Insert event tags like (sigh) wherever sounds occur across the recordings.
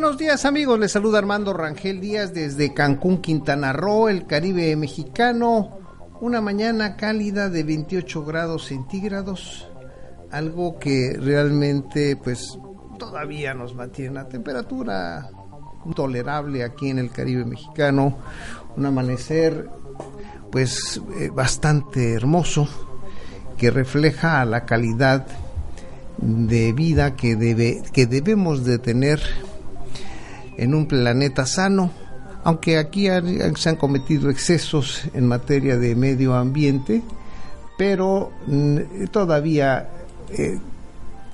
Buenos días amigos, les saluda Armando Rangel Díaz desde Cancún, Quintana Roo, el Caribe mexicano. Una mañana cálida de 28 grados centígrados, algo que realmente pues todavía nos mantiene una temperatura tolerable aquí en el Caribe mexicano. Un amanecer pues eh, bastante hermoso que refleja la calidad de vida que debe que debemos de tener en un planeta sano, aunque aquí se han cometido excesos en materia de medio ambiente, pero mm, todavía eh,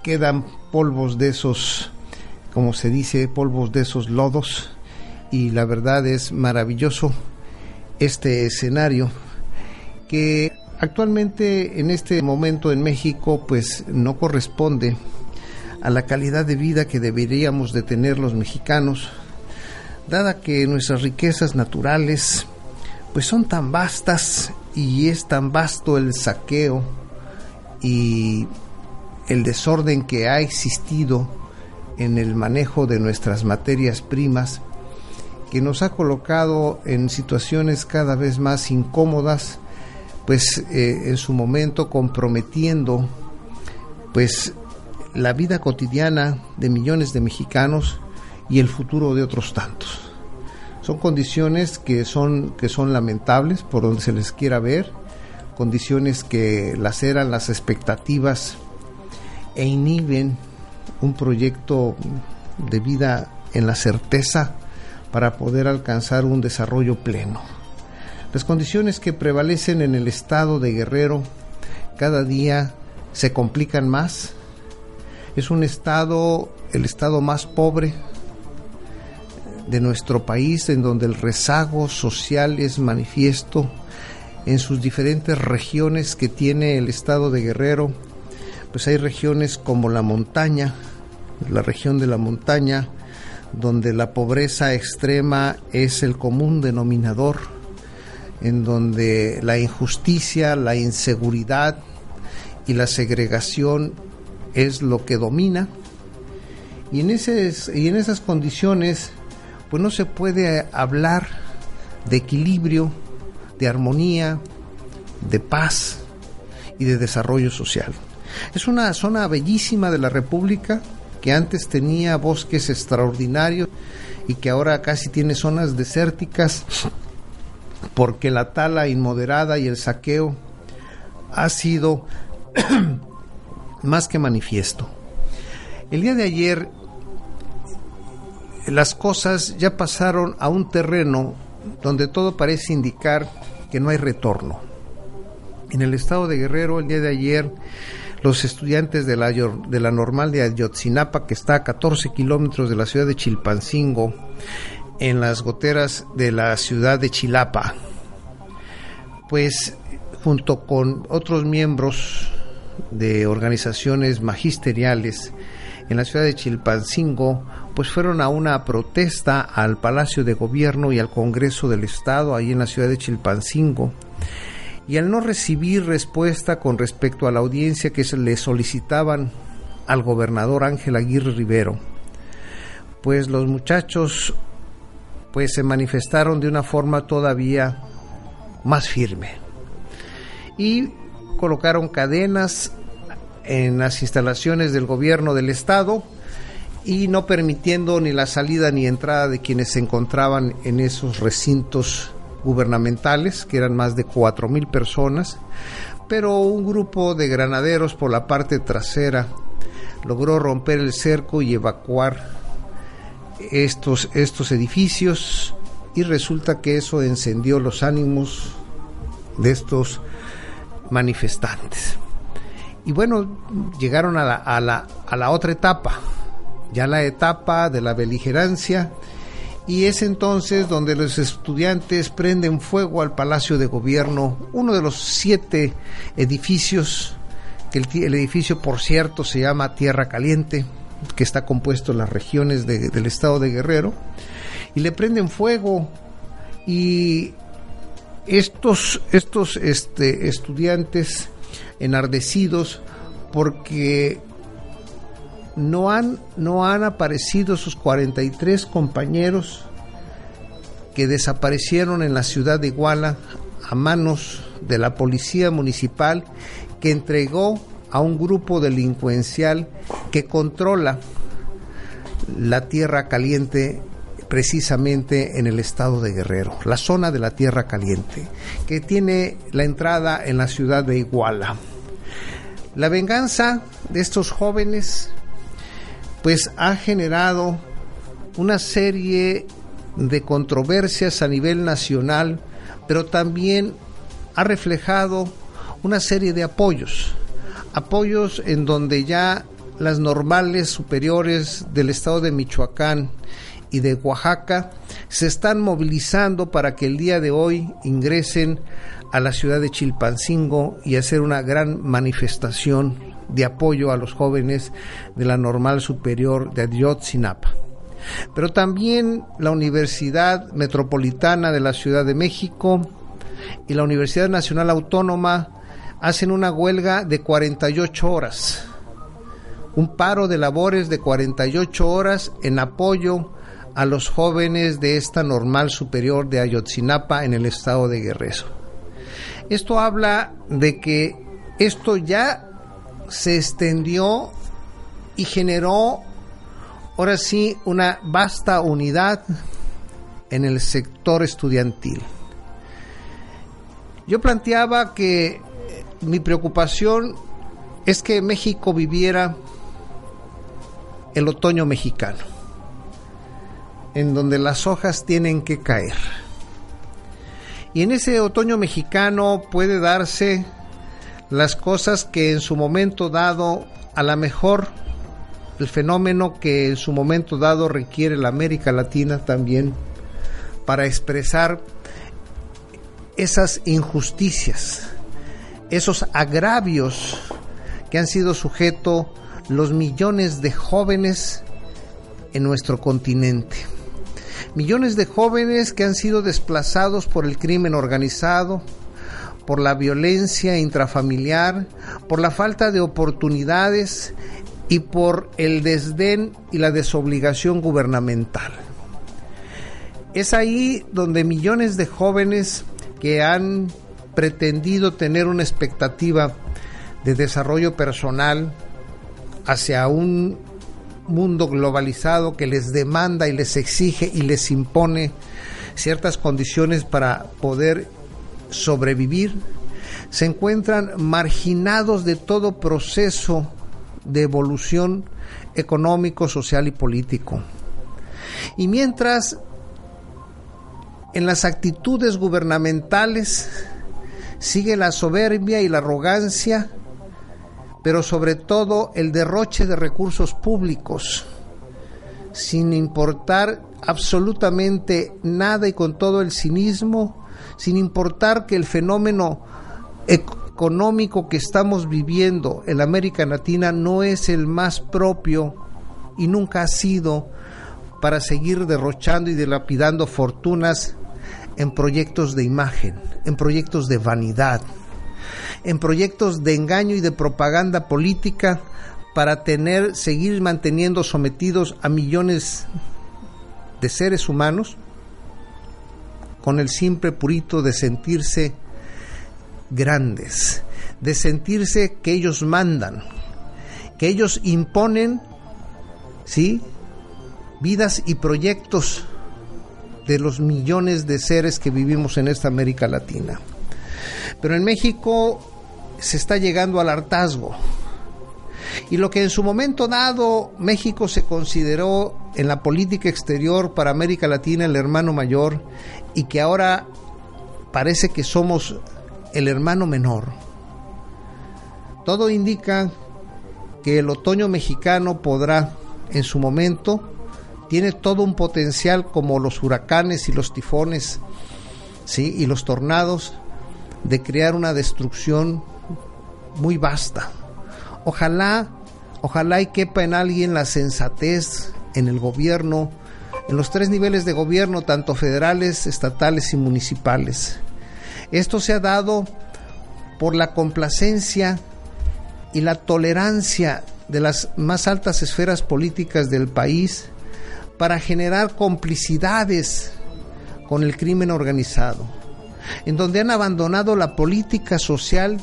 quedan polvos de esos, como se dice, polvos de esos lodos, y la verdad es maravilloso este escenario que actualmente en este momento en México pues no corresponde a la calidad de vida que deberíamos de tener los mexicanos, dada que nuestras riquezas naturales pues son tan vastas y es tan vasto el saqueo y el desorden que ha existido en el manejo de nuestras materias primas que nos ha colocado en situaciones cada vez más incómodas pues eh, en su momento comprometiendo pues la vida cotidiana de millones de mexicanos y el futuro de otros tantos. Son condiciones que son que son lamentables por donde se les quiera ver, condiciones que laceran las expectativas e inhiben un proyecto de vida en la certeza para poder alcanzar un desarrollo pleno. Las condiciones que prevalecen en el estado de Guerrero cada día se complican más. Es un estado, el estado más pobre de nuestro país, en donde el rezago social es manifiesto en sus diferentes regiones que tiene el estado de Guerrero. Pues hay regiones como la montaña, la región de la montaña, donde la pobreza extrema es el común denominador en donde la injusticia, la inseguridad y la segregación es lo que domina. Y en, esas, y en esas condiciones, pues no se puede hablar de equilibrio, de armonía, de paz y de desarrollo social. Es una zona bellísima de la República que antes tenía bosques extraordinarios y que ahora casi tiene zonas desérticas porque la tala inmoderada y el saqueo ha sido más que manifiesto. El día de ayer las cosas ya pasaron a un terreno donde todo parece indicar que no hay retorno. En el estado de Guerrero el día de ayer los estudiantes de la, de la normal de Ayotzinapa, que está a 14 kilómetros de la ciudad de Chilpancingo, en las goteras de la ciudad de Chilapa, pues junto con otros miembros de organizaciones magisteriales en la ciudad de Chilpancingo, pues fueron a una protesta al Palacio de Gobierno y al Congreso del Estado, ahí en la ciudad de Chilpancingo, y al no recibir respuesta con respecto a la audiencia que se le solicitaban al gobernador Ángel Aguirre Rivero, pues los muchachos pues se manifestaron de una forma todavía más firme. Y colocaron cadenas en las instalaciones del gobierno del estado y no permitiendo ni la salida ni entrada de quienes se encontraban en esos recintos gubernamentales, que eran más de cuatro mil personas, pero un grupo de granaderos por la parte trasera logró romper el cerco y evacuar estos, estos edificios y resulta que eso encendió los ánimos de estos manifestantes. Y bueno, llegaron a la, a la, a la otra etapa ya la etapa de la beligerancia y es entonces donde los estudiantes prenden fuego al Palacio de Gobierno, uno de los siete edificios, que el, edificio por cierto se llama Tierra Caliente, que está compuesto en las regiones del estado de Guerrero, y le prenden fuego y estos, estos este, estudiantes enardecidos porque no han, no han aparecido sus 43 compañeros que desaparecieron en la ciudad de Iguala a manos de la policía municipal que entregó a un grupo delincuencial que controla la tierra caliente precisamente en el estado de Guerrero, la zona de la tierra caliente, que tiene la entrada en la ciudad de Iguala. La venganza de estos jóvenes pues ha generado una serie de controversias a nivel nacional, pero también ha reflejado una serie de apoyos, apoyos en donde ya las normales superiores del estado de Michoacán y de Oaxaca se están movilizando para que el día de hoy ingresen a la ciudad de Chilpancingo y hacer una gran manifestación de apoyo a los jóvenes de la Normal Superior de Ayotzinapa. Pero también la Universidad Metropolitana de la Ciudad de México y la Universidad Nacional Autónoma hacen una huelga de 48 horas, un paro de labores de 48 horas en apoyo a los jóvenes de esta Normal Superior de Ayotzinapa en el estado de Guerrero. Esto habla de que esto ya se extendió y generó ahora sí una vasta unidad en el sector estudiantil. Yo planteaba que mi preocupación es que México viviera el otoño mexicano, en donde las hojas tienen que caer. Y en ese otoño mexicano puede darse las cosas que en su momento dado, a lo mejor el fenómeno que en su momento dado requiere la América Latina también para expresar esas injusticias, esos agravios que han sido sujeto los millones de jóvenes en nuestro continente. Millones de jóvenes que han sido desplazados por el crimen organizado, por la violencia intrafamiliar, por la falta de oportunidades y por el desdén y la desobligación gubernamental. Es ahí donde millones de jóvenes que han pretendido tener una expectativa de desarrollo personal hacia un mundo globalizado que les demanda y les exige y les impone ciertas condiciones para poder sobrevivir, se encuentran marginados de todo proceso de evolución económico, social y político. Y mientras en las actitudes gubernamentales sigue la soberbia y la arrogancia, pero sobre todo el derroche de recursos públicos, sin importar absolutamente nada y con todo el cinismo sin importar que el fenómeno económico que estamos viviendo en América Latina no es el más propio y nunca ha sido para seguir derrochando y dilapidando fortunas en proyectos de imagen, en proyectos de vanidad, en proyectos de engaño y de propaganda política para tener seguir manteniendo sometidos a millones de seres humanos con el simple purito de sentirse grandes, de sentirse que ellos mandan, que ellos imponen, ¿sí? Vidas y proyectos de los millones de seres que vivimos en esta América Latina. Pero en México se está llegando al hartazgo. Y lo que en su momento dado México se consideró en la política exterior para América Latina el hermano mayor y que ahora parece que somos el hermano menor. Todo indica que el otoño mexicano podrá en su momento, tiene todo un potencial como los huracanes y los tifones, ¿sí? y los tornados, de crear una destrucción muy vasta. Ojalá, ojalá y quepa en alguien la sensatez en el gobierno, en los tres niveles de gobierno, tanto federales, estatales y municipales. Esto se ha dado por la complacencia y la tolerancia de las más altas esferas políticas del país para generar complicidades con el crimen organizado, en donde han abandonado la política social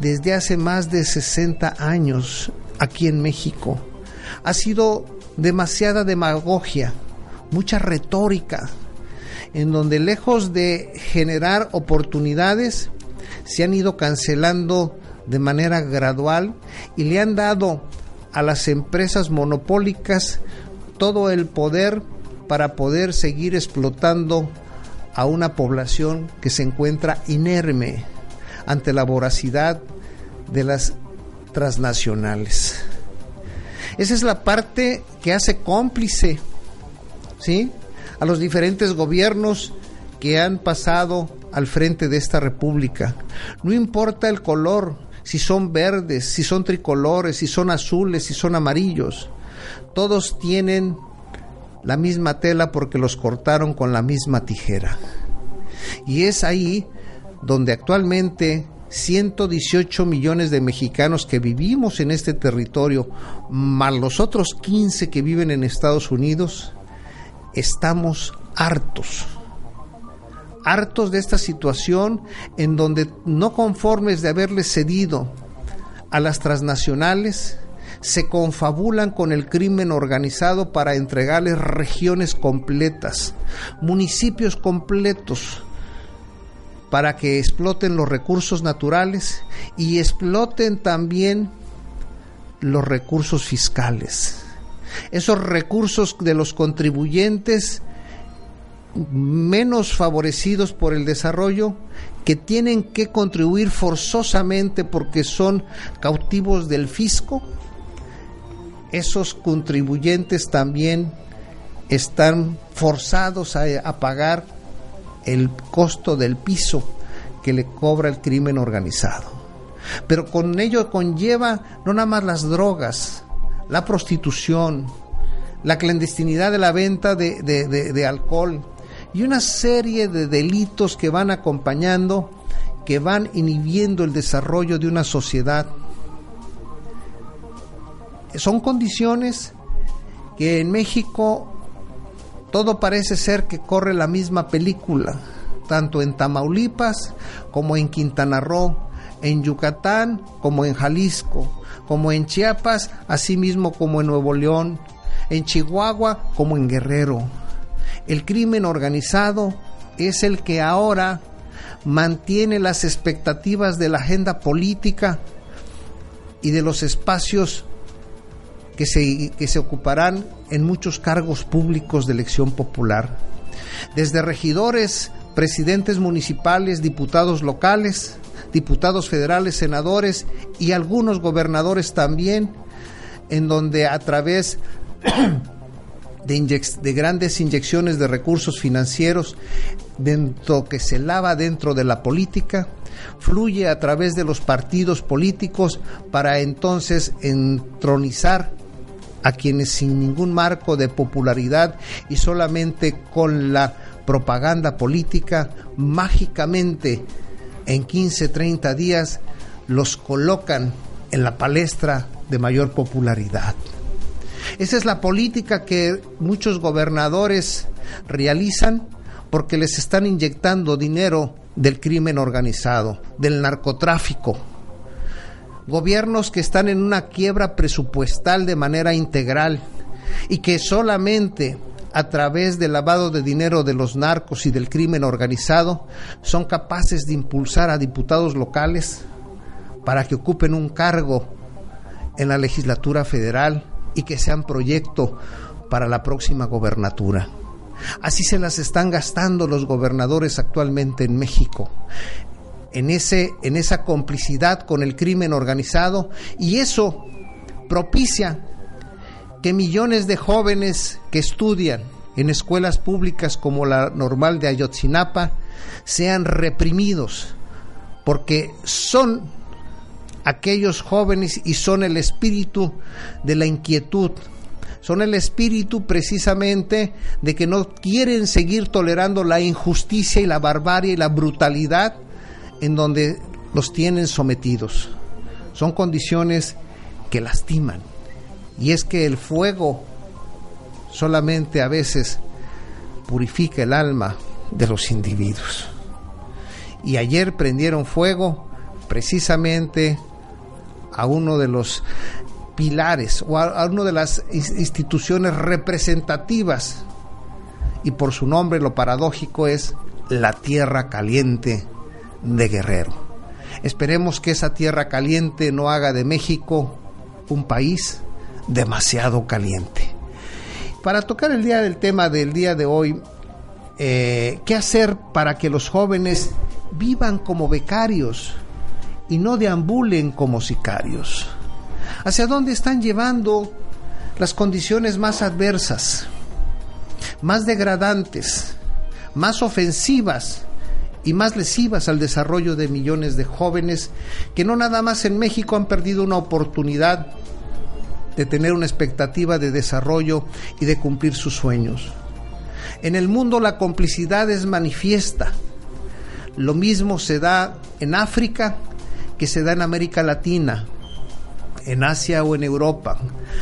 desde hace más de 60 años aquí en México. Ha sido demasiada demagogia, mucha retórica, en donde lejos de generar oportunidades, se han ido cancelando de manera gradual y le han dado a las empresas monopólicas todo el poder para poder seguir explotando a una población que se encuentra inerme ante la voracidad de las transnacionales. Esa es la parte que hace cómplice, ¿sí? A los diferentes gobiernos que han pasado al frente de esta república. No importa el color, si son verdes, si son tricolores, si son azules, si son amarillos. Todos tienen la misma tela porque los cortaron con la misma tijera. Y es ahí donde actualmente 118 millones de mexicanos que vivimos en este territorio, más los otros 15 que viven en Estados Unidos, estamos hartos. Hartos de esta situación en donde no conformes de haberles cedido a las transnacionales, se confabulan con el crimen organizado para entregarles regiones completas, municipios completos, para que exploten los recursos naturales y exploten también los recursos fiscales. Esos recursos de los contribuyentes menos favorecidos por el desarrollo que tienen que contribuir forzosamente porque son cautivos del fisco, esos contribuyentes también están forzados a, pagar el costo del piso que le cobra el crimen organizado. Pero con ello conlleva no nada más las drogas, la prostitución, la clandestinidad de la venta de, alcohol y una serie de delitos que van acompañando, que van inhibiendo el desarrollo de una sociedad. Son condiciones que en México todo parece ser que corre la misma película, tanto en Tamaulipas como en Quintana Roo, en Yucatán como en Jalisco, como en Chiapas, así mismo como en Nuevo León, en Chihuahua como en Guerrero. El crimen organizado es el que ahora mantiene las expectativas de la agenda política y de los espacios que se, que se ocuparán en muchos cargos públicos de elección popular, desde regidores, presidentes municipales, diputados locales, diputados federales, senadores y algunos gobernadores también, en donde a través (clears throat) de, de, grandes inyecciones de recursos financieros dentro que se lava dentro de la política, fluye a través de los partidos políticos para entonces entronizar a quienes sin ningún marco de popularidad y solamente con la propaganda política, mágicamente en 15, 30 días los colocan en la palestra de mayor popularidad. Esa es la política que muchos gobernadores realizan porque les están inyectando dinero del crimen organizado, del narcotráfico, gobiernos que están en una quiebra presupuestal de manera integral y que solamente a través del lavado de dinero de los narcos y del crimen organizado son capaces de impulsar a diputados locales para que ocupen un cargo en la legislatura federal y que sean proyecto para la próxima gobernatura. Así se las están gastando los gobernadores actualmente en México en, ese, en esa complicidad con el crimen organizado y eso propicia que millones de jóvenes que estudian en escuelas públicas como la normal de Ayotzinapa sean reprimidos, porque son aquellos jóvenes y son el espíritu de la inquietud, son el espíritu precisamente de que no quieren seguir tolerando la injusticia y la barbarie y la brutalidad en donde los tienen sometidos. Son condiciones que lastiman. Y es que el fuego solamente a veces purifica el alma de los individuos. Y ayer prendieron fuego precisamente a uno de los pilares o a, una de las instituciones representativas y por su nombre lo paradójico es la tierra caliente de Guerrero. Esperemos que esa tierra caliente no haga de México un país demasiado caliente. Para tocar el día del tema del día de hoy, eh, ¿qué hacer para que los jóvenes vivan como becarios y no deambulen como sicarios? ¿Hacia dónde están llevando las condiciones más adversas, más degradantes, más ofensivas y más lesivas al desarrollo de millones de jóvenes que no nada más en México han perdido una oportunidad de tener una expectativa de desarrollo y de cumplir sus sueños. En el mundo la complicidad es manifiesta. Lo mismo se da en África que se da en América Latina, en Asia o en Europa.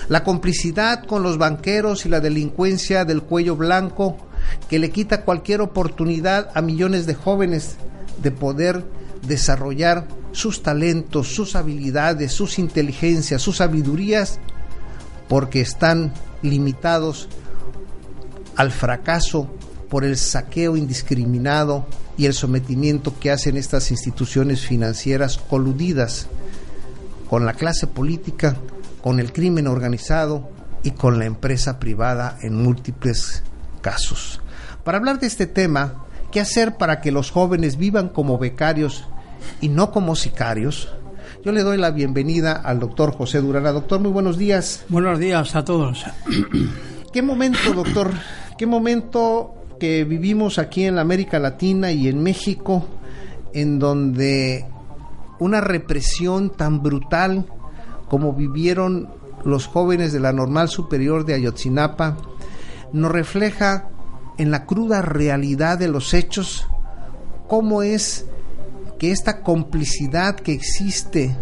La complicidad con los banqueros y la delincuencia del cuello blanco que le quita cualquier oportunidad a millones de jóvenes de poder desarrollar sus talentos, sus habilidades, sus inteligencias, sus sabidurías, porque están limitados al fracaso por el saqueo indiscriminado y el sometimiento que hacen estas instituciones financieras coludidas con la clase política, con el crimen organizado y con la empresa privada en múltiples casos. Para hablar de este tema, ¿qué hacer para que los jóvenes vivan como becarios y no como sicarios? Yo le doy la bienvenida al doctor José Durana. Doctor, muy buenos días. Buenos días a todos. (clears throat) ¿Qué momento, doctor? ¿Qué momento que vivimos aquí en la América Latina y en México en donde una represión tan brutal como vivieron los jóvenes de la Normal Superior de Ayotzinapa, nos refleja en la cruda realidad de los hechos cómo es que esta complicidad que existe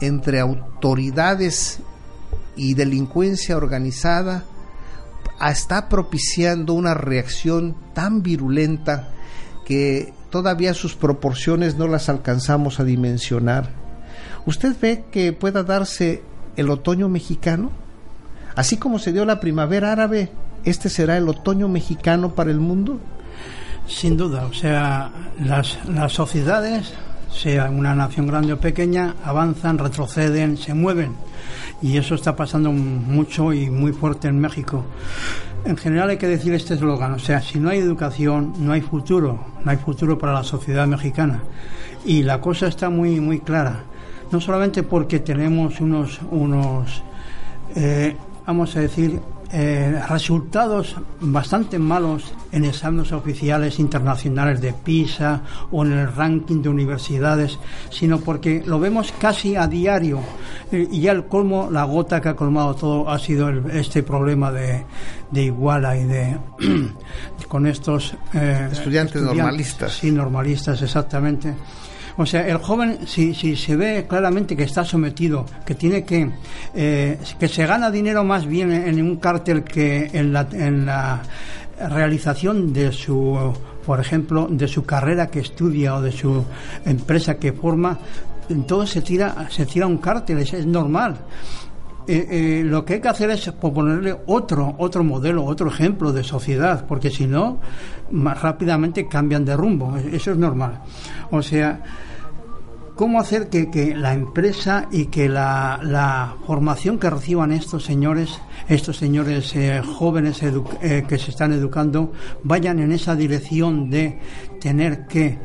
entre autoridades y delincuencia organizada está propiciando una reacción tan virulenta que todavía sus proporciones no las alcanzamos a dimensionar. ¿Usted ve que pueda darse el otoño mexicano? Así como se dio la primavera árabe, ¿este será el otoño mexicano para el mundo? Sin duda, o sea, las, las sociedades, sea una nación grande o pequeña, avanzan, retroceden, se mueven. Y eso está pasando mucho y muy fuerte en México. En general hay que decir este eslogan, o sea, si no hay educación, no hay futuro, no hay futuro para la sociedad mexicana. Y la cosa está muy, muy clara. No solamente porque tenemos unos, unos eh, vamos a decir, eh, resultados bastante malos en exámenes oficiales internacionales de PISA o en el ranking de universidades, sino porque lo vemos casi a diario. Eh, y ya el colmo, la gota que ha colmado todo ha sido este problema de, de Iguala y de (clears throat) con estos eh, estudiantes normalistas. Sí, normalistas, exactamente o sea, el joven, si, se ve claramente que está sometido, que tiene que, eh, que se gana dinero más bien en un cártel que en la, en la realización de su, por ejemplo, de su carrera que estudia o de su empresa que forma, entonces se tira, se tira un cártel, es, normal. Eh, eh, lo que hay que hacer es proponerle otro, otro modelo, otro ejemplo de sociedad, porque si no, más rápidamente cambian de rumbo. Eso es normal. O sea, cómo hacer que, la empresa y que la, formación que reciban estos señores, estos señores eh, jóvenes que se están educando, vayan en esa dirección de tener que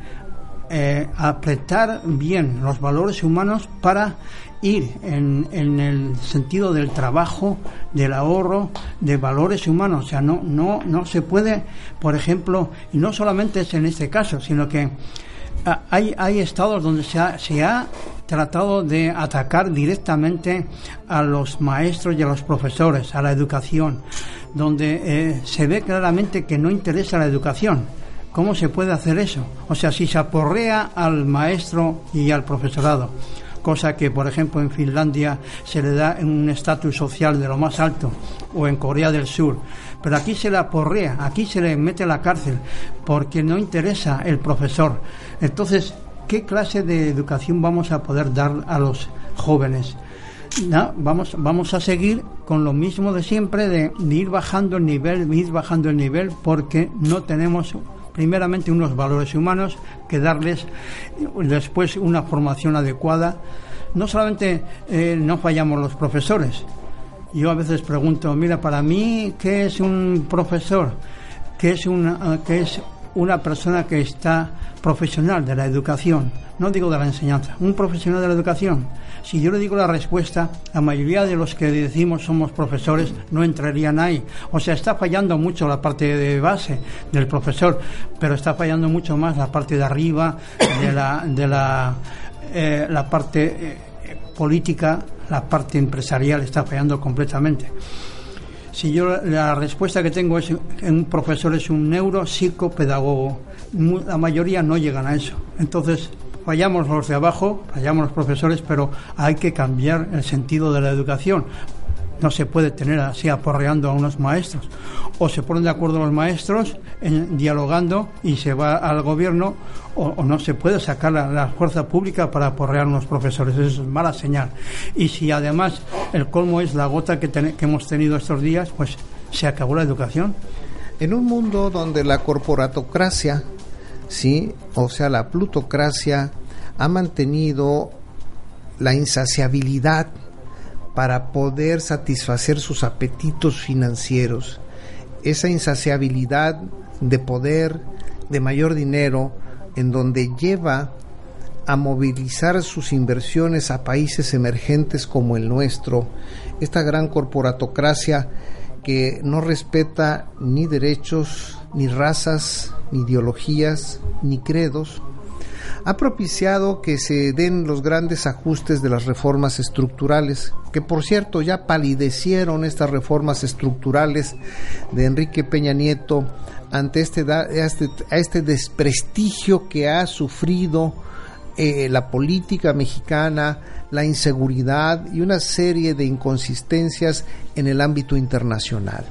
eh, apretar bien los valores humanos para ir en, en, el sentido del trabajo, del ahorro, de valores humanos. O sea, no, no, no se puede, por ejemplo, y no solamente es en este caso, sino que hay, hay estados donde se ha, se ha tratado de atacar directamente a los maestros y a los profesores, a la educación, donde eh, se ve claramente que no interesa la educación. ¿Cómo se puede hacer eso? O sea, si se aporrea al maestro y al profesorado, cosa que, por ejemplo, en Finlandia se le da un estatus social de lo más alto, o en Corea del Sur, pero aquí se le aporrea, aquí se le mete a la cárcel, porque no interesa el profesor. Entonces, ¿qué clase de educación vamos a poder dar a los jóvenes? No, vamos, vamos a seguir con lo mismo de siempre, de, ir bajando el nivel, ir bajando el nivel, porque no tenemos primeramente unos valores humanos que darles después una formación adecuada. No solamente eh, no fallamos los profesores. Yo a veces pregunto, mira, para mí, ¿qué es un profesor? ¿Qué es una, qué es una persona que está profesional de la educación, no digo de la enseñanza, un profesional de la educación. Si yo le digo la respuesta, la mayoría de los que decimos somos profesores no entrarían ahí. O sea, está fallando mucho la parte de base del profesor, pero está fallando mucho más la parte de arriba, de la, de la, eh, la parte eh, política, la parte empresarial está fallando completamente. Si yo la respuesta que tengo es un profesor es un neuropsicopedagogo, la mayoría no llegan a eso. Entonces, fallamos los de abajo, fallamos los profesores, pero hay que cambiar el sentido de la educación. No se puede tener así aporreando a unos maestros. O se ponen de acuerdo los maestros en, dialogando y se va al gobierno, o, no se puede sacar la, fuerza pública para aporrear a unos profesores. Eso es mala señal. Y si además el colmo es la gota que, que hemos tenido estos días, pues se acabó la educación. En un mundo donde la corporatocracia, sí, o sea, la plutocracia, ha mantenido la insaciabilidad para poder satisfacer sus apetitos financieros. Esa insaciabilidad de poder, de mayor dinero, en donde lleva a movilizar sus inversiones a países emergentes como el nuestro, esta gran corporatocracia que no respeta ni derechos, ni razas, ni ideologías, ni credos, ha propiciado que se den los grandes ajustes de las reformas estructurales, que por cierto ya palidecieron estas reformas estructurales de Enrique Peña Nieto ante este, este, este desprestigio que ha sufrido eh, la política mexicana, la inseguridad y una serie de inconsistencias en el ámbito internacional.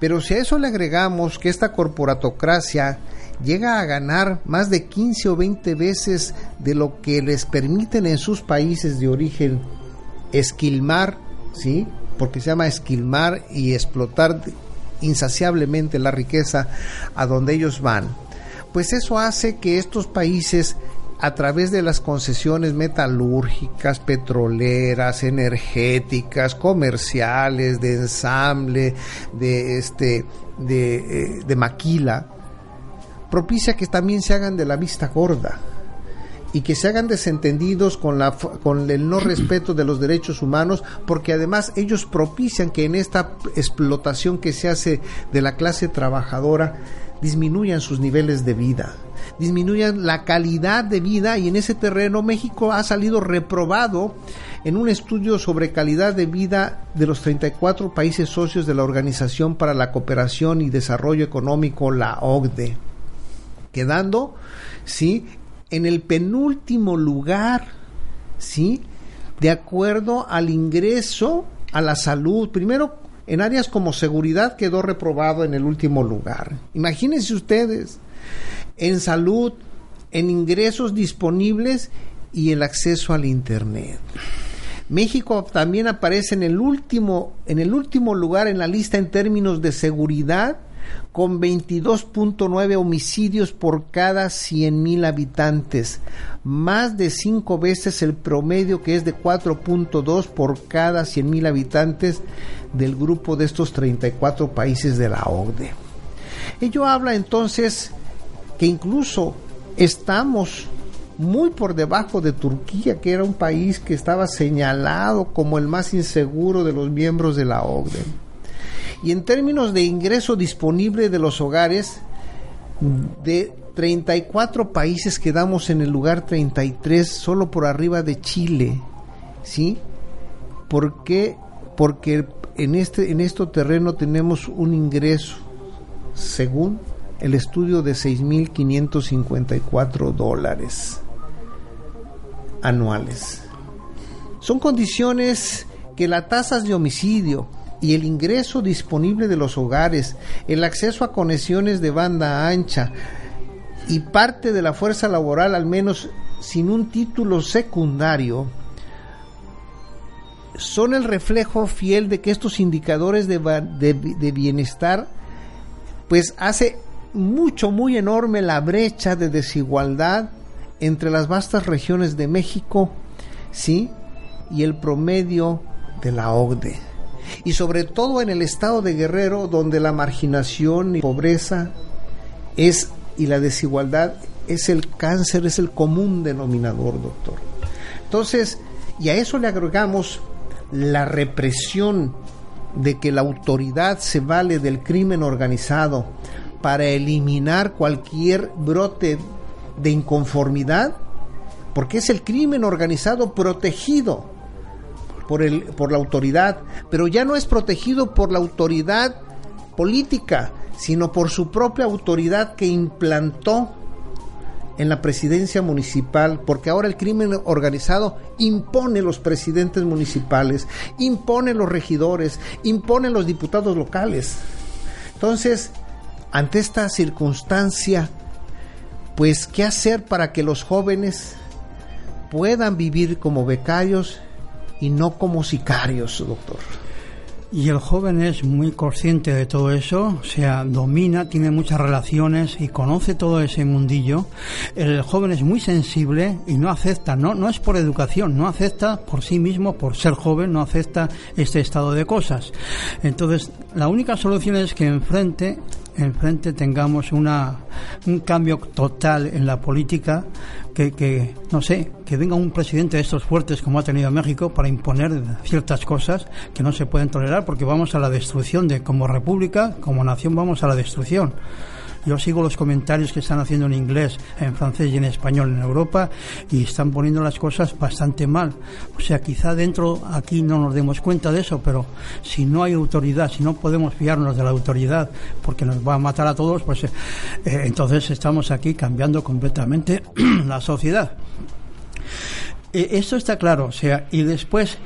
Pero si a eso le agregamos que esta corporatocracia llega a ganar más de 15 o 20 veces de lo que les permiten en sus países de origen esquilmar, ¿sí? Porque se llama esquilmar y explotar insaciablemente la riqueza a donde ellos van. Pues eso hace que estos países a través de las concesiones metalúrgicas, petroleras, energéticas, comerciales, de ensamble, de este de, eh, de maquila, propicia que también se hagan de la vista gorda y que se hagan desentendidos con, la, con el no respeto de los derechos humanos, porque además ellos propician que en esta explotación que se hace de la clase trabajadora disminuyan sus niveles de vida, disminuyan la calidad de vida y en ese terreno México ha salido reprobado en un estudio sobre calidad de vida de los 34 países socios de la Organización para la Cooperación y Desarrollo Económico, la OCDE quedando, ¿sí? En el penúltimo lugar, ¿sí? De acuerdo al ingreso a la salud. Primero, en áreas como seguridad quedó reprobado en el último lugar. Imagínense ustedes, en salud, en ingresos disponibles y el acceso al Internet. México también aparece en el último, en el último lugar en la lista en términos de seguridad con 22.9 homicidios por cada 100.000 habitantes, más de cinco veces el promedio que es de 4.2 por cada 100.000 habitantes del grupo de estos 34 países de la OCDE. Ello habla entonces que incluso estamos muy por debajo de Turquía, que era un país que estaba señalado como el más inseguro de los miembros de la OCDE. Y en términos de ingreso disponible de los hogares, de 34 países quedamos en el lugar 33, solo por arriba de Chile. ¿Sí? ¿Por qué? Porque en, este, en este terreno tenemos un ingreso, según el estudio, de 6.554 dólares anuales. Son condiciones que las tasas de homicidio y el ingreso disponible de los hogares, el acceso a conexiones de banda ancha y parte de la fuerza laboral, al menos sin un título secundario, son el reflejo fiel de que estos indicadores de, de, bienestar pues hace mucho, muy enorme la brecha de desigualdad entre las vastas regiones de México, ¿sí? Y el promedio de la OCDE. Y sobre todo en el estado de Guerrero, donde la marginación y pobreza es y la desigualdad es el cáncer, es el común denominador, doctor. Entonces, y a eso le agregamos la represión de que la autoridad se vale del crimen organizado para eliminar cualquier brote de inconformidad, porque es el crimen organizado protegido por, el, por la autoridad, pero ya no es protegido por la autoridad política, sino por su propia autoridad que implantó en la presidencia municipal, porque ahora el crimen organizado impone los presidentes municipales, impone los regidores, impone los diputados locales. Entonces, ante esta circunstancia, pues, ¿qué hacer para que los jóvenes puedan vivir como becarios y no como sicarios, doctor? Y el joven es muy consciente de todo eso, o sea, domina, tiene muchas relaciones y conoce todo ese mundillo. El joven es muy sensible y no acepta, no, no es por educación, no acepta por sí mismo, por ser joven, no acepta este estado de cosas. Entonces, la única solución es que enfrente enfrente tengamos una, un cambio total en la política, que, que, no sé, que venga un presidente de estos fuertes como ha tenido México para imponer ciertas cosas que no se pueden tolerar porque vamos a la destrucción de como república, como nación vamos a la destrucción. Yo sigo los comentarios que están haciendo en inglés, en francés y en español en Europa y están poniendo las cosas bastante mal. O sea, quizá dentro aquí no nos demos cuenta de eso, pero si no hay autoridad, si no podemos fiarnos de la autoridad porque nos va a matar a todos, pues eh, eh, entonces estamos aquí cambiando completamente (clears throat) la sociedad. Eh, esto está claro, o sea, y después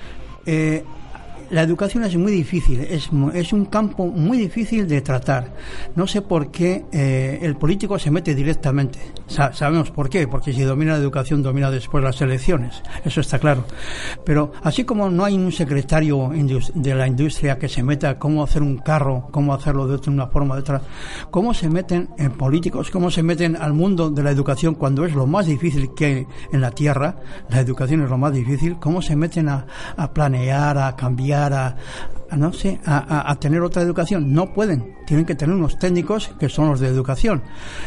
la educación es muy difícil, es, es un campo muy difícil de tratar. No sé por qué eh, el político se mete directamente. sabemos por qué, porque si domina la educación, domina después las elecciones. Eso está claro. Pero así como no hay un secretario de la industria que se meta cómo hacer un carro, cómo hacerlo de una forma de otra, cómo se meten en políticos, cómo se meten al mundo de la educación cuando es lo más difícil que hay en la tierra, la educación es lo más difícil, cómo se meten a planear, a cambiar, a, no sé, a, tener otra educación. No pueden, tienen que tener unos técnicos que son los de educación.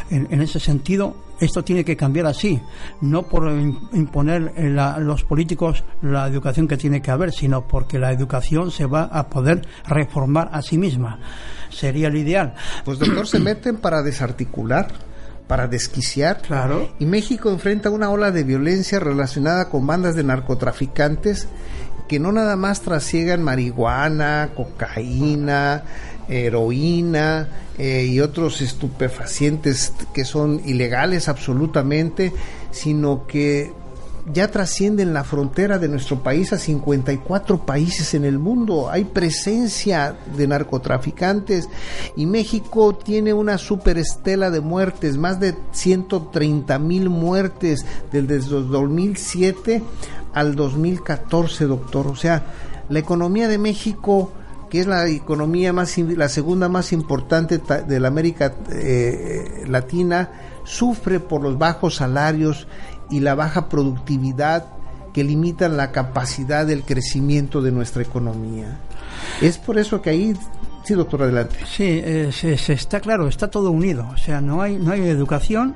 En, ese sentido, esto tiene que cambiar así, no por imponer a los políticos la educación que tiene que haber, sino porque la educación se va a poder reformar a sí misma. Sería el ideal. Pues doctor, se meten para desarticular para desquiciar. Claro. Y México enfrenta una ola de violencia relacionada con bandas de narcotraficantes que no nada más trasiegan marihuana, cocaína, heroína eh, y otros estupefacientes que son ilegales absolutamente, sino que ya trascienden la frontera de nuestro país a 54 países en el mundo. Hay presencia de narcotraficantes y México tiene una superestela de muertes, más de 130 mil muertes desde 2007 al 2014, doctor. O sea, la economía de México, que es la economía más, la segunda más importante de la América eh, Latina, sufre por los bajos salarios y la baja productividad que limitan la capacidad del crecimiento de nuestra economía. Es por eso que ahí Sí, doctor, adelante. Sí, eh, se, está claro, está todo unido. O sea, no hay, no hay educación,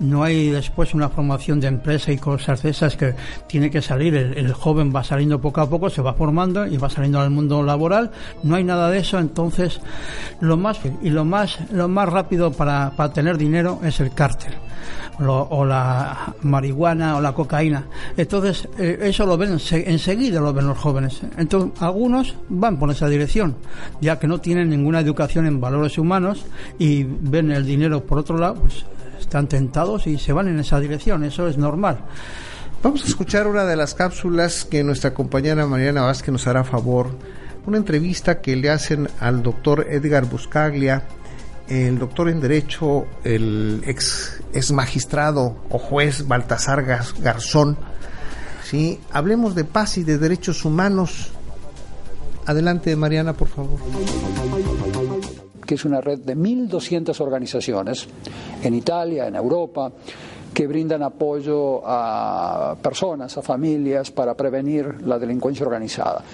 no hay después una formación de empresa y cosas de esas que tiene que salir. El, joven va saliendo poco a poco, se va formando y va saliendo al mundo laboral. No hay nada de eso, entonces lo más y lo más lo más rápido para, para tener dinero es el cártel o la marihuana o la cocaína. Entonces, eh, eso lo ven enseguida, lo ven los jóvenes. Entonces, algunos van por esa dirección, ya que no tienen ninguna educación en valores humanos y ven el dinero por otro lado, pues están tentados y se van en esa dirección. Eso es normal. Vamos a escuchar una de las cápsulas que nuestra compañera Mariana Vázquez nos hará favor. Una entrevista que le hacen al doctor Edgar Buscaglia, el doctor en Derecho, el ex, ex magistrado o juez Baltasar Garzón. ¿sí? Hablemos de paz y de derechos humanos. Adelante, Mariana, por favor. Que es una red de 1.200 organizaciones en Italia, en Europa, que brindan apoyo a personas, a familias, para prevenir la delincuencia organizada,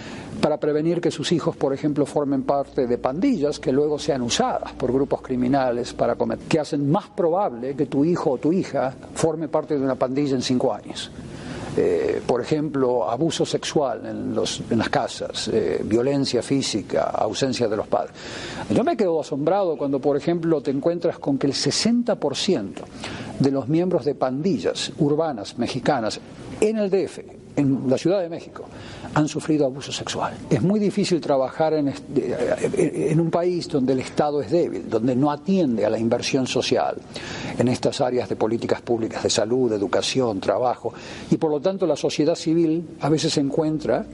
para prevenir que sus hijos, por ejemplo, formen parte de pandillas que luego sean usadas por grupos criminales para cometer, que hacen más probable que tu hijo o tu hija forme parte de una pandilla en cinco años. Eh, por ejemplo, abuso sexual en, los, en las casas, eh, violencia física, ausencia de los padres. Yo me quedo asombrado cuando, por ejemplo, te encuentras con que el 60% de los miembros de pandillas urbanas mexicanas en el DF, en la Ciudad de México, han sufrido abuso sexual. Es muy difícil trabajar en, en, un país donde el Estado es débil, donde no atiende a la inversión social en estas áreas de políticas públicas de salud, educación, trabajo, y por lo tanto la sociedad civil a veces se encuentra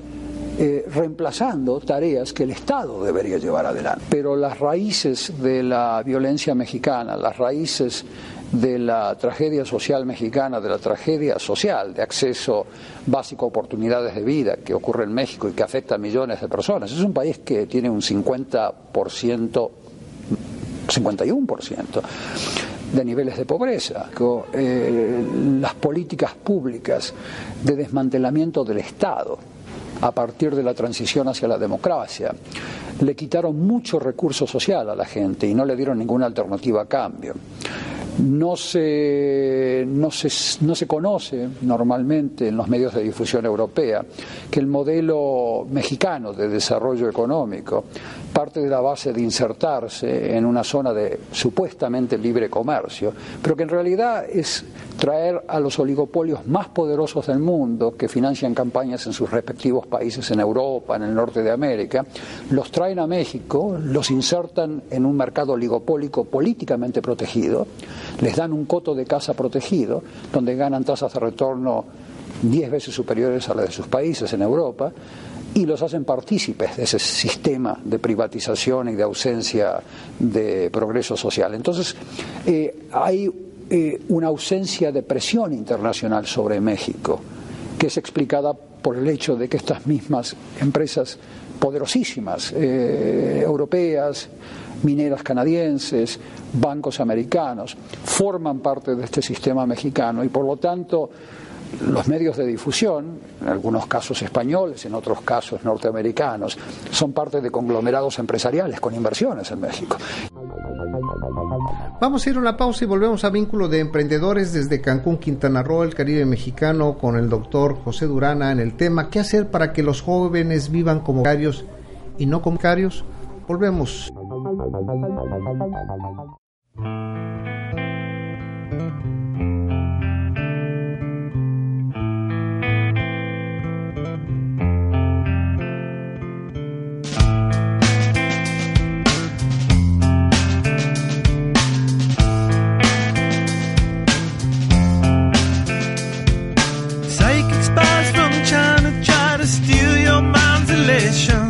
eh, reemplazando tareas que el Estado debería llevar adelante. Pero las raíces de la violencia mexicana, las raíces de la tragedia social mexicana, de la tragedia social de acceso básico a oportunidades de vida que ocurre en México y que afecta a millones de personas. Es un país que tiene un 50%, 51% de niveles de pobreza. Eh, las políticas públicas de desmantelamiento del Estado a partir de la transición hacia la democracia le quitaron mucho recurso social a la gente y no le dieron ninguna alternativa a cambio no se, no, se, no se conoce normalmente en los medios de difusión europea que el modelo mexicano de desarrollo económico parte de la base de insertarse en una zona de supuestamente libre comercio, pero que en realidad es traer a los oligopolios más poderosos del mundo que financian campañas en sus respectivos países en Europa, en el norte de América, los traen a México, los insertan en un mercado oligopólico políticamente protegido, les dan un coto de casa protegido, donde ganan tasas de retorno diez veces superiores a las de sus países en Europa, y los hacen partícipes de ese sistema de privatización y de ausencia de progreso social. Entonces, eh, hay eh, una ausencia de presión internacional sobre México, que es explicada por el hecho de que estas mismas empresas poderosísimas, eh, europeas, mineras canadienses, bancos americanos, forman parte de este sistema mexicano y por lo tanto los medios de difusión, en algunos casos españoles, en otros casos norteamericanos, son parte de conglomerados empresariales con inversiones en México. Vamos a ir a una pausa y volvemos a vínculo de emprendedores desde Cancún, Quintana Roo, el Caribe mexicano, con el doctor José Durana en el tema ¿Qué hacer para que los jóvenes vivan como carios y no como carios? Volvemos. Psychic spies from China try to steal your mind's elation.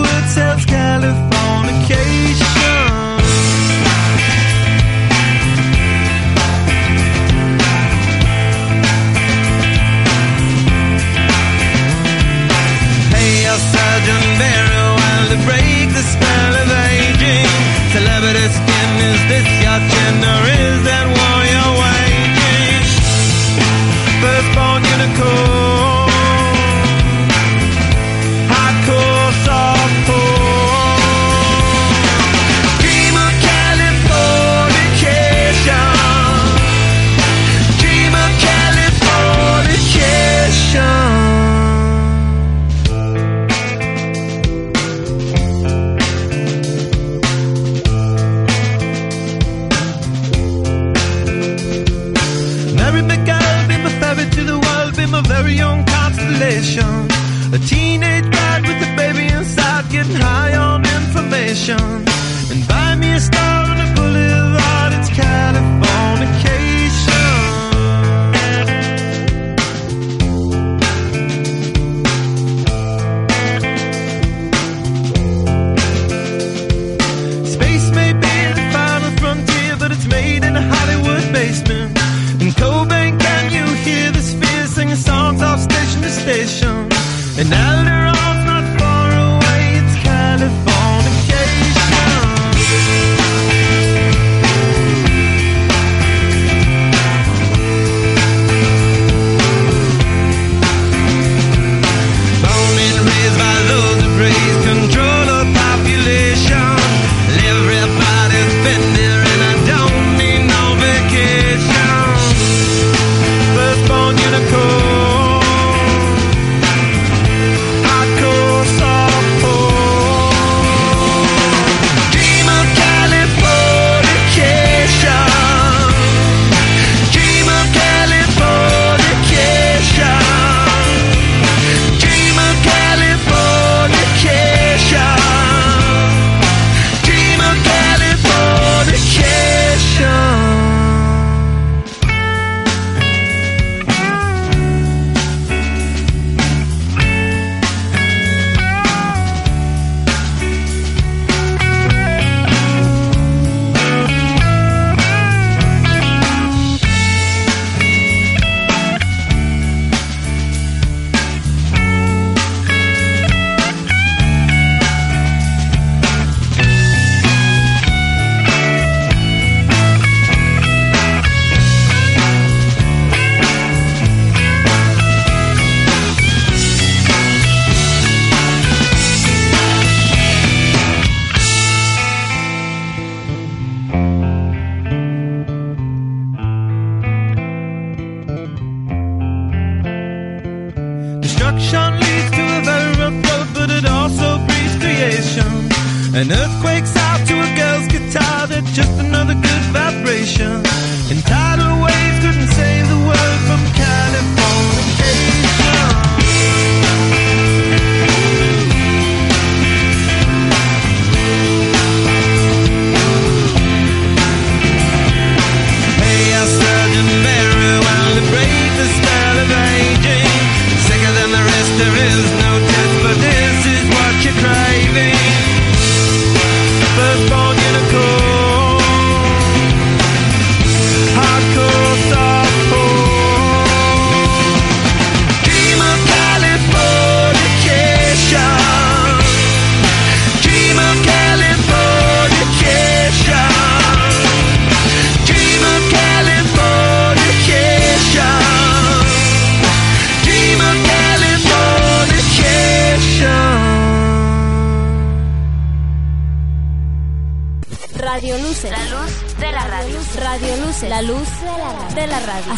sells Californication. Hey, a surgeon barrel while to break the spell of aging. Celebrity skin, is this your gender? Is that war you're waging? Firstborn unicorn.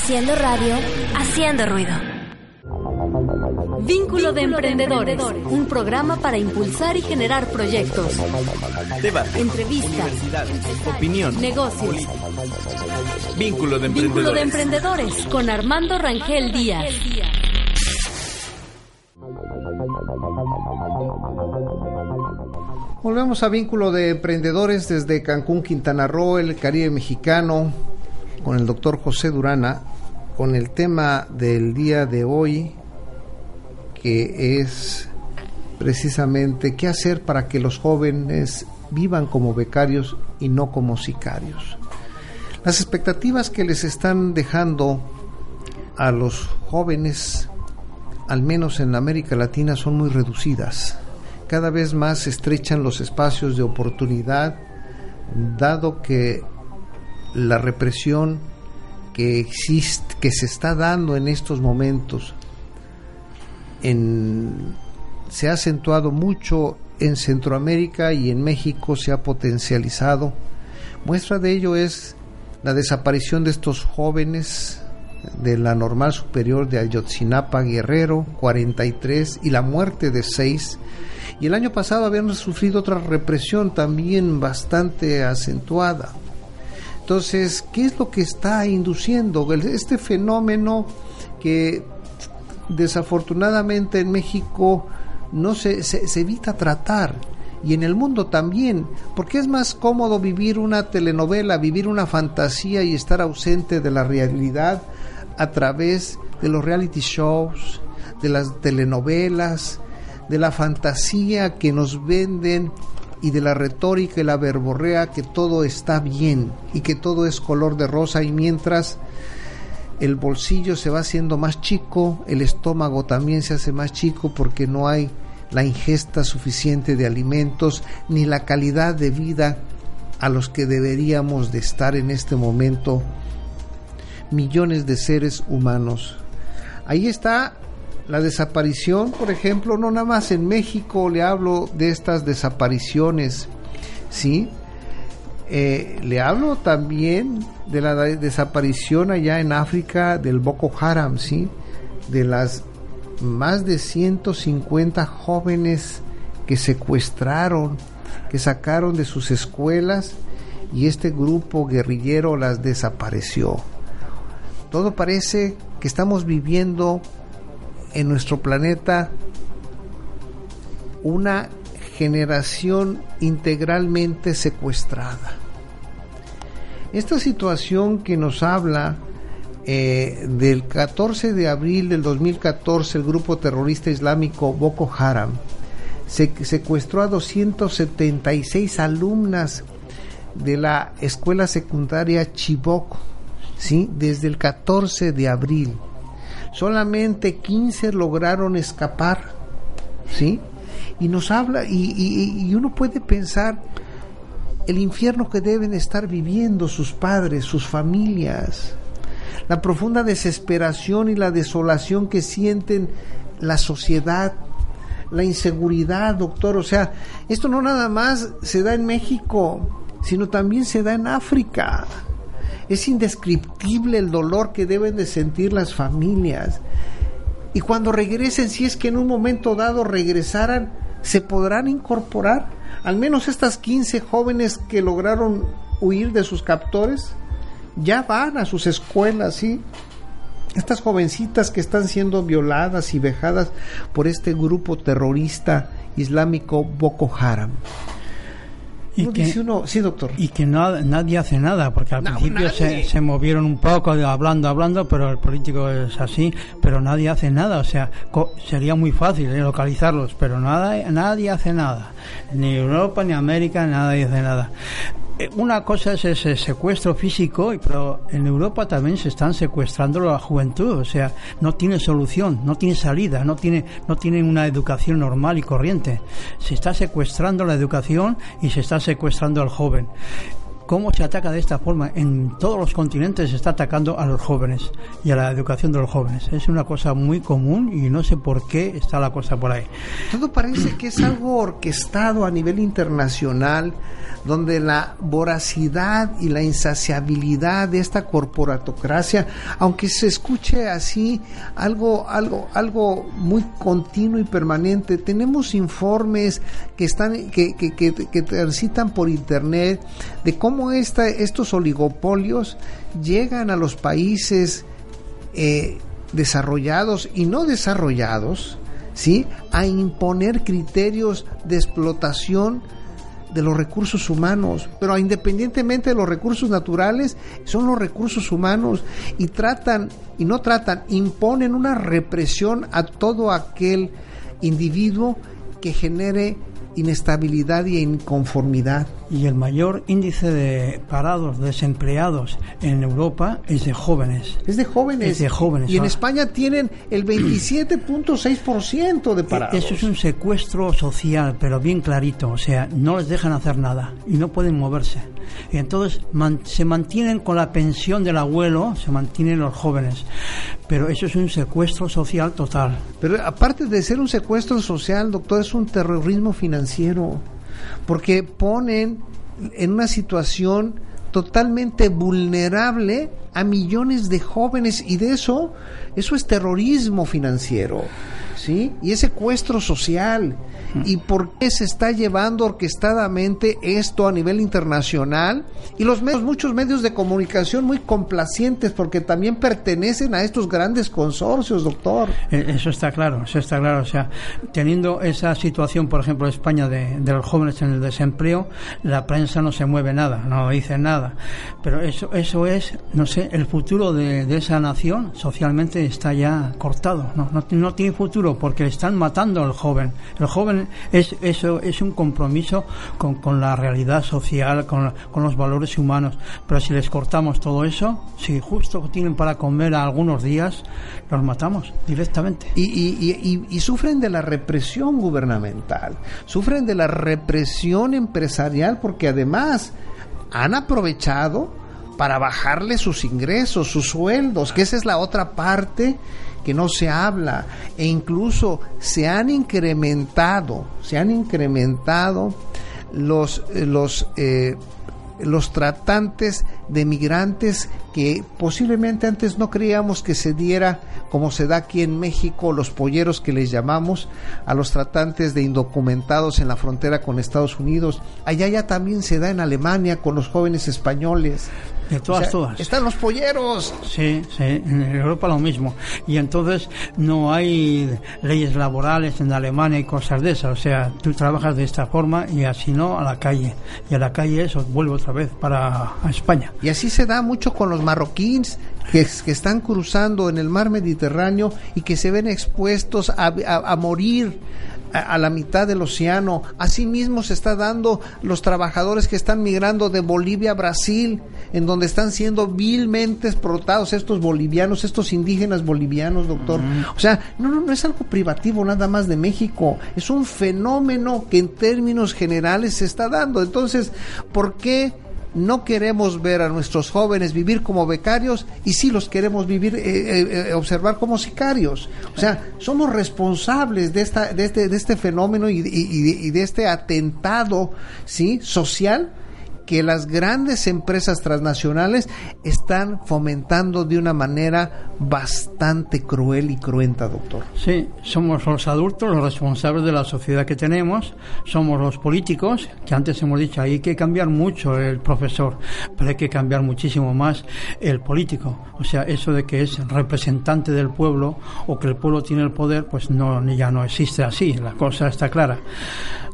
Haciendo radio, haciendo ruido. Vínculo de Emprendedores, un programa para impulsar y generar proyectos. Debate, entrevistas, opinión, negocios. Vínculo de Emprendedores. Vínculo de Emprendedores con Armando Rangel Díaz. Volvemos a Vínculo de Emprendedores desde Cancún, Quintana Roo, el Caribe Mexicano, con el doctor José Durana, con el tema del día de hoy, que es precisamente qué hacer para que los jóvenes vivan como becarios y no como sicarios. Las expectativas que les están dejando a los jóvenes, al menos en América Latina, son muy reducidas. Cada vez más se estrechan los espacios de oportunidad, dado que la represión que existe, que se está dando en estos momentos, se ha acentuado mucho en Centroamérica y en México se ha potencializado. Muestra de ello es la desaparición de estos jóvenes de la normal superior de Ayotzinapa Guerrero, 43, y la muerte de seis. Y el año pasado habían sufrido otra represión también bastante acentuada. Entonces, ¿qué es lo que está induciendo este fenómeno que desafortunadamente en México no se, se evita tratar? y en el mundo también, porque es más cómodo vivir una telenovela, vivir una fantasía y estar ausente de la realidad a través de los reality shows, de las telenovelas, de la fantasía que nos venden y de la retórica y la verborrea que todo está bien y que todo es color de rosa y mientras el bolsillo se va haciendo más chico, el estómago también se hace más chico porque no hay la ingesta suficiente de alimentos ni la calidad de vida a los que deberíamos de estar en este momento millones de seres humanos. Ahí está la desaparición, por ejemplo, no nada más en México le hablo de estas desapariciones, ¿sí? Eh, le hablo también de la desaparición allá en África del Boko Haram, ¿sí? De las más de 150 jóvenes que secuestraron, que sacaron de sus escuelas y este grupo guerrillero las desapareció. Todo parece que estamos viviendo en nuestro planeta una generación integralmente secuestrada. Esta situación que nos habla eh, del 14 de abril del 2014 el grupo terrorista islámico Boko Haram se secuestró a 276 alumnas de la escuela secundaria Chibok, ¿sí? desde el 14 de abril. Solamente 15 lograron escapar, ¿sí? Y nos habla, y, y uno puede pensar el infierno que deben estar viviendo sus padres, sus familias, la profunda desesperación y la desolación que sienten la sociedad, la inseguridad, doctor. O sea, esto no nada más se da en México, sino también se da en África. Es indescriptible el dolor que deben de sentir las familias. Y cuando regresen, si es que en un momento dado regresaran, se podrán incorporar. Al menos estas 15 jóvenes que lograron huir de sus captores, ya van a sus escuelas, ¿sí? Estas jovencitas que están siendo violadas y vejadas por este grupo terrorista islámico Boko Haram. Y que, sí, doctor. Y que no, nadie hace nada, porque al principio se, se, movieron un poco hablando, hablando, pero el político es así, pero nadie hace nada. O sea, sería muy fácil eh, localizarlos, pero nada, nadie hace nada. Ni Europa, ni América, nadie hace nada. Eh, una cosa es ese secuestro físico, pero en Europa también se están secuestrando la juventud, o sea, no tiene solución, no tiene salida, no tiene, no tiene una educación normal y corriente. Se está secuestrando la educación y se está secuestrando al joven cómo se ataca de esta forma. En todos los continentes se está atacando a los jóvenes y a la educación de los jóvenes. Es una cosa muy común y no sé por qué está la cosa por ahí. Todo parece que es algo orquestado a nivel internacional, donde la voracidad y la insaciabilidad de esta corporatocracia, aunque se escuche así algo, algo, algo muy continuo y permanente, tenemos informes que están, que, que, que, que transitan por internet de cómo estos oligopolios llegan a los países eh, desarrollados y no desarrollados, ¿sí? A imponer criterios de explotación de los recursos humanos, pero independientemente de los recursos naturales, son los recursos humanos y tratan, y no tratan, imponen una represión a todo aquel individuo que genere inestabilidad y inconformidad. Y el mayor índice de parados, desempleados en Europa es de jóvenes. Es de jóvenes. Es de jóvenes. Y en Ah. España tienen el (clears throat) 27.6% de parados. Eso es un secuestro social, pero bien clarito. O sea, no les dejan hacer nada y no pueden moverse. Y entonces se mantienen con la pensión del abuelo, se mantienen los jóvenes. Pero eso es un secuestro social total. Pero aparte de ser un secuestro social, doctor, es un terrorismo financiero, porque ponen en una situación totalmente vulnerable a millones de jóvenes y de eso, eso es terrorismo financiero, ¿sí? Y es secuestro social. ¿Y por qué se está llevando orquestadamente esto a nivel internacional? Y los medios, muchos medios de comunicación muy complacientes porque también pertenecen a estos grandes consorcios, doctor. Eh, Eso está claro, eso está claro. O sea, teniendo esa situación, por ejemplo, en España de, de los jóvenes en el desempleo, la prensa no se mueve nada, no dice nada. Pero eso, eso es, no sé, el futuro de, de esa nación socialmente está ya cortado. No, no, no tiene futuro porque están matando al joven. El joven es eso es un compromiso con, con la realidad social, con, con los valores humanos. Pero si les cortamos todo eso, si justo tienen para comer a algunos días, los matamos directamente. Y- y- y- y sufren de la represión gubernamental, sufren de la represión empresarial porque además han aprovechado para bajarle sus ingresos, sus sueldos, que esa es la otra parte que no se habla e incluso se han incrementado, se han incrementado los eh, los eh, los tratantes de migrantes que posiblemente antes no creíamos que se diera como se da aquí en México, los polleros que les llamamos, a los tratantes de indocumentados en la frontera con Estados Unidos. Allá ya también se da en Alemania con los jóvenes españoles. De todas, O sea, todas. Están los polleros. Sí, sí, en Europa lo mismo. Y entonces no hay leyes laborales en Alemania y cosas de esas. O sea, tú trabajas de esta forma y así no a la calle. Y a la calle eso vuelve otra vez para España. Y así se da mucho con los marroquíes que, que están cruzando en el mar Mediterráneo y que se ven expuestos a, a- a morir a, a la mitad del océano. Asimismo se está dando los trabajadores que están migrando de Bolivia a Brasil, en donde están siendo vilmente explotados estos bolivianos, estos indígenas bolivianos, doctor. O sea, no, no, no es algo privativo nada más de México, es un fenómeno que en términos generales se está dando. Entonces, ¿por qué? No queremos ver a nuestros jóvenes vivir como becarios y sí los queremos vivir, eh, eh, eh, observar como sicarios. O sea, somos responsables de, esta, de, este, de este fenómeno y, y- y- y de este atentado ¿sí? social que las grandes empresas transnacionales están fomentando de una manera bastante cruel y cruenta, doctor. Sí, somos los adultos los responsables de la sociedad que tenemos, somos los políticos, que antes hemos dicho, hay que cambiar mucho el profesor, pero hay que cambiar muchísimo más el político. O sea, eso de que es representante del pueblo o que el pueblo tiene el poder, pues no ya no existe así, la cosa está clara.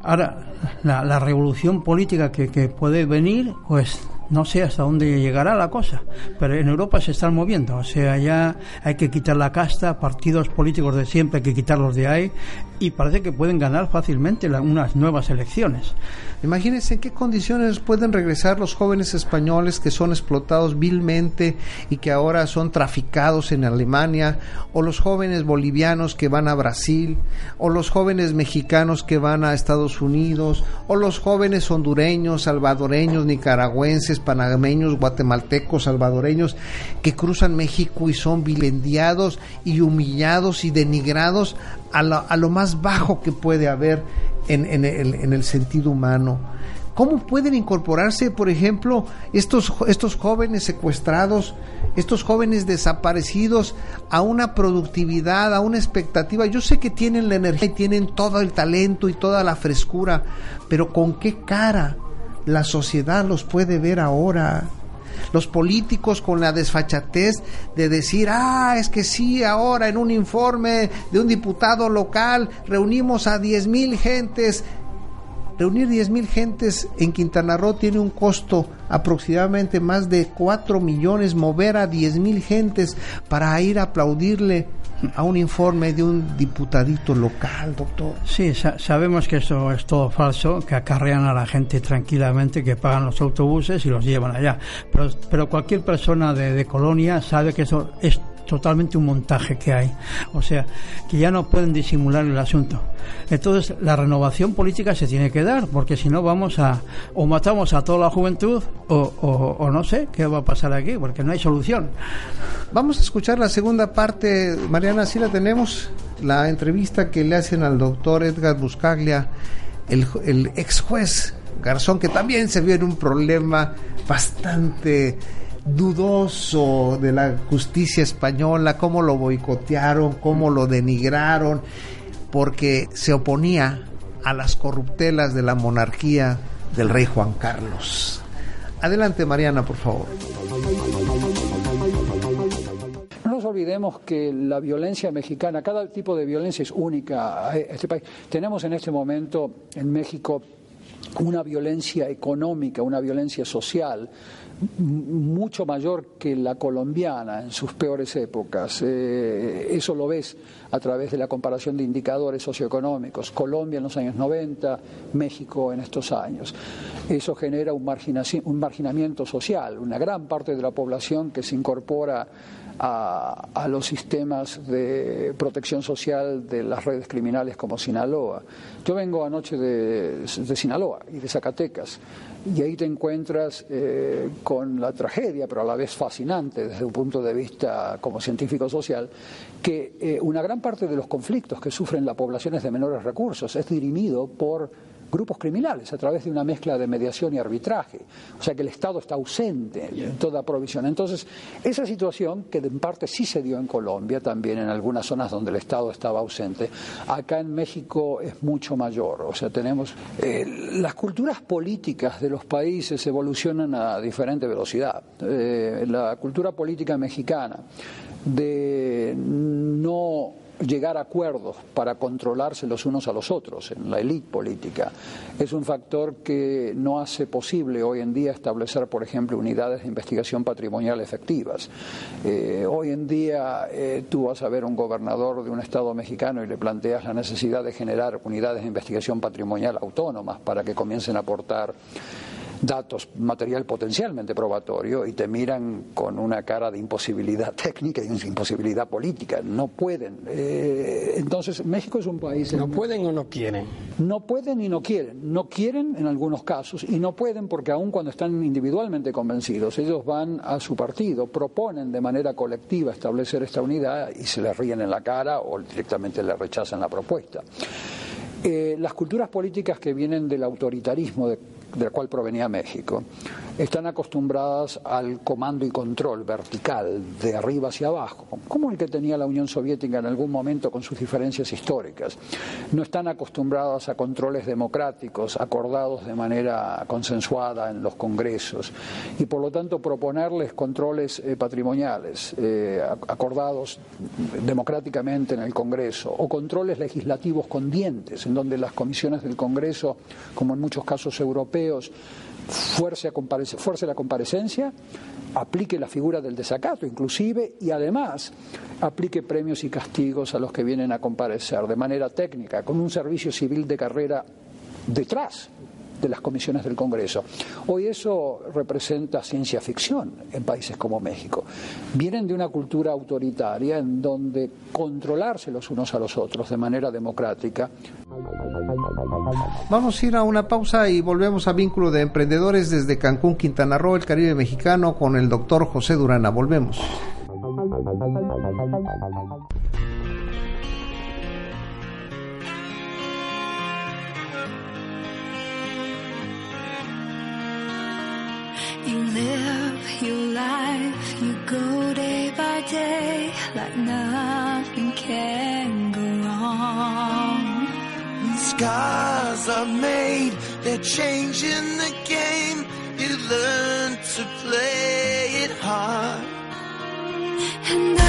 Ahora, la, la revolución política que, que puede venir, pues no sé hasta dónde llegará la cosa, pero en Europa se están moviendo, o sea, ya hay que quitar la casta, partidos políticos de siempre hay que quitarlos de ahí y parece que pueden ganar fácilmente unas nuevas elecciones. Imagínense en qué condiciones pueden regresar los jóvenes españoles que son explotados vilmente y que ahora son traficados en Alemania, o los jóvenes bolivianos que van a Brasil, o los jóvenes mexicanos que van a Estados Unidos, o los jóvenes hondureños, salvadoreños, nicaragüenses, panameños, guatemaltecos, salvadoreños que cruzan México y son vilipendiados y humillados y denigrados a lo, más bajo que puede haber en, el, en el sentido humano. ¿Cómo pueden incorporarse, por ejemplo, estos, estos jóvenes secuestrados, estos jóvenes desaparecidos a una productividad, a una expectativa? Yo sé que tienen la energía y tienen todo el talento y toda la frescura, pero ¿con qué cara la sociedad los puede ver ahora? los políticos con la desfachatez de decir, ah, es que sí, ahora en un informe de un diputado local reunimos a 10 mil gentes. Reunir 10 mil gentes en Quintana Roo tiene un costo aproximadamente más de 4 millones. Mover a 10 mil gentes para ir a aplaudirle a un informe de un diputadito local, doctor. Sí, sabemos que eso es todo falso, que acarrean a la gente tranquilamente, que pagan los autobuses y los llevan allá. Pero, pero cualquier persona de, de Colonia sabe que eso es totalmente un montaje que hay. O sea, que ya no pueden disimular el asunto. Entonces, la renovación política se tiene que dar, porque si no vamos a, o matamos a toda la juventud, o, o, no sé qué va a pasar aquí, porque no hay solución. Vamos a escuchar la segunda parte, Mariana, si la tenemos, la entrevista que le hacen al doctor Edgar Buscaglia, el, el ex juez Garzón, que también se vio en un problema bastante dudoso de la justicia española, cómo lo boicotearon, cómo lo denigraron, porque se oponía a las corruptelas de la monarquía del rey Juan Carlos. Adelante, Mariana, por favor. No nos olvidemos que la violencia mexicana, cada tipo de violencia es única. Este país. Tenemos en este momento en México una violencia económica, una violencia social mucho mayor que la colombiana en sus peores épocas. Eh, eso lo ves a través de la comparación de indicadores socioeconómicos. Colombia en los años 90, México en estos años. Eso genera un, un marginamiento social, una gran parte de la población que se incorpora a, los sistemas de protección social de las redes criminales como Sinaloa. Yo vengo anoche de, Sinaloa y de Zacatecas y ahí te encuentras eh, con la tragedia, pero a la vez fascinante desde un punto de vista como científico social, que eh, una gran parte de los conflictos que sufren las poblaciones de menores recursos es dirimido por grupos criminales a través de una mezcla de mediación y arbitraje. O sea que el Estado está ausente en toda provisión. Entonces, esa situación, que en parte sí se dio en Colombia, también en algunas zonas donde el Estado estaba ausente, acá en México es mucho mayor. O sea, tenemos. Eh, las culturas políticas de los países evolucionan a diferente velocidad. Eh, la cultura política mexicana de no llegar a acuerdos para controlarse los unos a los otros en la élite política es un factor que no hace posible hoy en día establecer, por ejemplo, unidades de investigación patrimonial efectivas. Eh, hoy en día eh, tú vas a ver un gobernador de un estado mexicano y le planteas la necesidad de generar unidades de investigación patrimonial autónomas para que comiencen a aportar datos, material potencialmente probatorio y te miran con una cara de imposibilidad (laughs) técnica y de imposibilidad política. No pueden. Eh, entonces, México es un país... ¿No pueden o no quieren? No pueden y no quieren. No quieren en algunos casos y no pueden porque aun cuando están individualmente convencidos, ellos van a su partido, proponen de manera colectiva establecer esta unidad y se les ríen en la cara o directamente le rechazan la propuesta. Eh, las culturas políticas que vienen del autoritarismo de del cual provenía México, están acostumbradas al comando y control vertical, de arriba hacia abajo, como el que tenía la Unión Soviética en algún momento con sus diferencias históricas. No están acostumbradas a controles democráticos, acordados de manera consensuada en los congresos, y por lo tanto proponerles controles eh, patrimoniales eh, acordados democráticamente en el Congreso, o controles legislativos con dientes, en donde las comisiones del Congreso, como en muchos casos europeos, fuerce, la comparecencia, aplique la figura del desacato inclusive y además aplique premios y castigos a los que vienen a comparecer de manera técnica, con un servicio civil de carrera detrás de las comisiones del Congreso. Hoy eso representa ciencia ficción en países como México. Vienen de una cultura autoritaria en donde controlarse los unos a los otros de manera democrática. Vamos a ir a una pausa y volvemos a Vínculo de Emprendedores desde Cancún, Quintana Roo, el Caribe mexicano, con el doctor José Durana. Volvemos. Day like nothing can go wrong. Scars are made, they're changing the game. You learn to play it hard. And I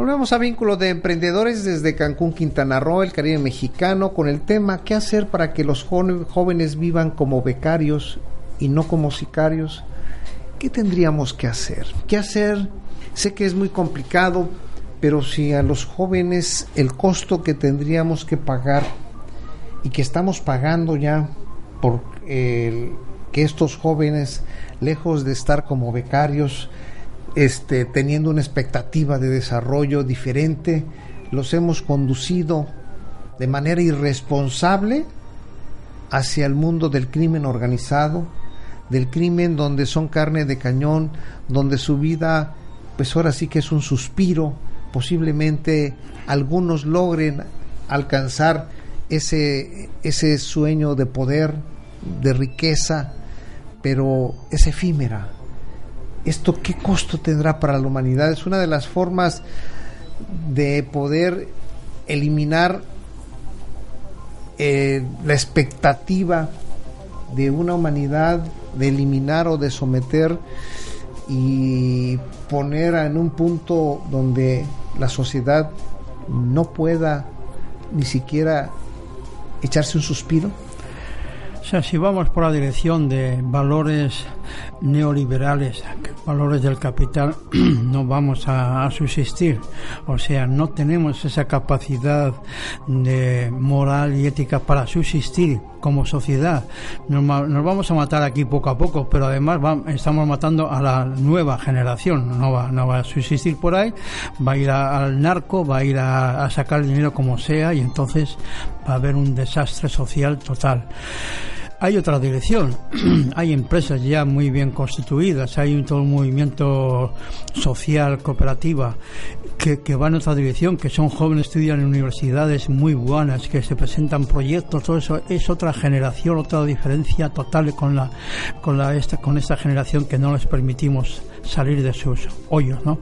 Volvemos a vínculo de emprendedores desde Cancún, Quintana Roo, el Caribe mexicano, con el tema ¿qué hacer para que los jóvenes vivan como becarios y no como sicarios? ¿Qué tendríamos que hacer? ¿Qué hacer? Sé que es muy complicado, pero si a los jóvenes el costo que tendríamos que pagar y que estamos pagando ya por el- que estos jóvenes, lejos de estar como becarios, este, teniendo una expectativa de desarrollo diferente, los hemos conducido de manera irresponsable hacia el mundo del crimen organizado, del crimen donde son carne de cañón, donde su vida, pues ahora sí que es un suspiro, posiblemente algunos logren alcanzar ese, ese sueño de poder, de riqueza, pero es efímera. ¿Esto qué costo tendrá para la humanidad? Es una de las formas de poder eliminar eh, la expectativa de una humanidad de eliminar o de someter y poner en un punto donde la sociedad no pueda ni siquiera echarse un suspiro. O sea, si vamos por la dirección de valores neoliberales, valores del capital, (clears throat) no vamos a, a subsistir. O sea, no tenemos esa capacidad de moral y ética para subsistir como sociedad. Nos, nos vamos a matar aquí poco a poco, pero además va- estamos matando a la nueva generación. No va, no va a subsistir por ahí, va a ir a- al narco, va a ir a, a sacar dinero como sea y entonces va a haber un desastre social total. Hay otra dirección, (clears throat) hay empresas ya muy bien constituidas, hay un, todo un movimiento social, cooperativa, que, que va en otra dirección, que son jóvenes, estudian en universidades muy buenas, que se presentan proyectos, todo eso es otra generación, otra diferencia total con la, con la esta, con esta generación que no les permitimos salir de sus hoyos, ¿no?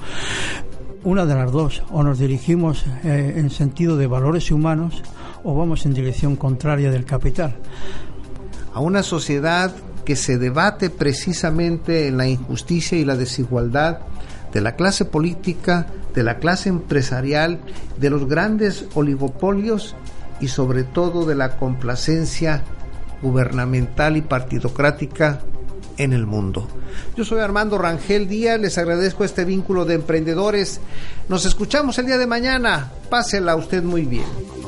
Una de las dos, o nos dirigimos eh, en sentido de valores humanos o vamos en dirección contraria del capital. A una sociedad que se debate precisamente en la injusticia y la desigualdad de la clase política, de la clase empresarial, de los grandes oligopolios y sobre todo de la complacencia gubernamental y partidocrática en el mundo. Yo soy Armando Rangel Díaz, les agradezco este vínculo de emprendedores. Nos escuchamos el día de mañana. Pásela usted muy bien.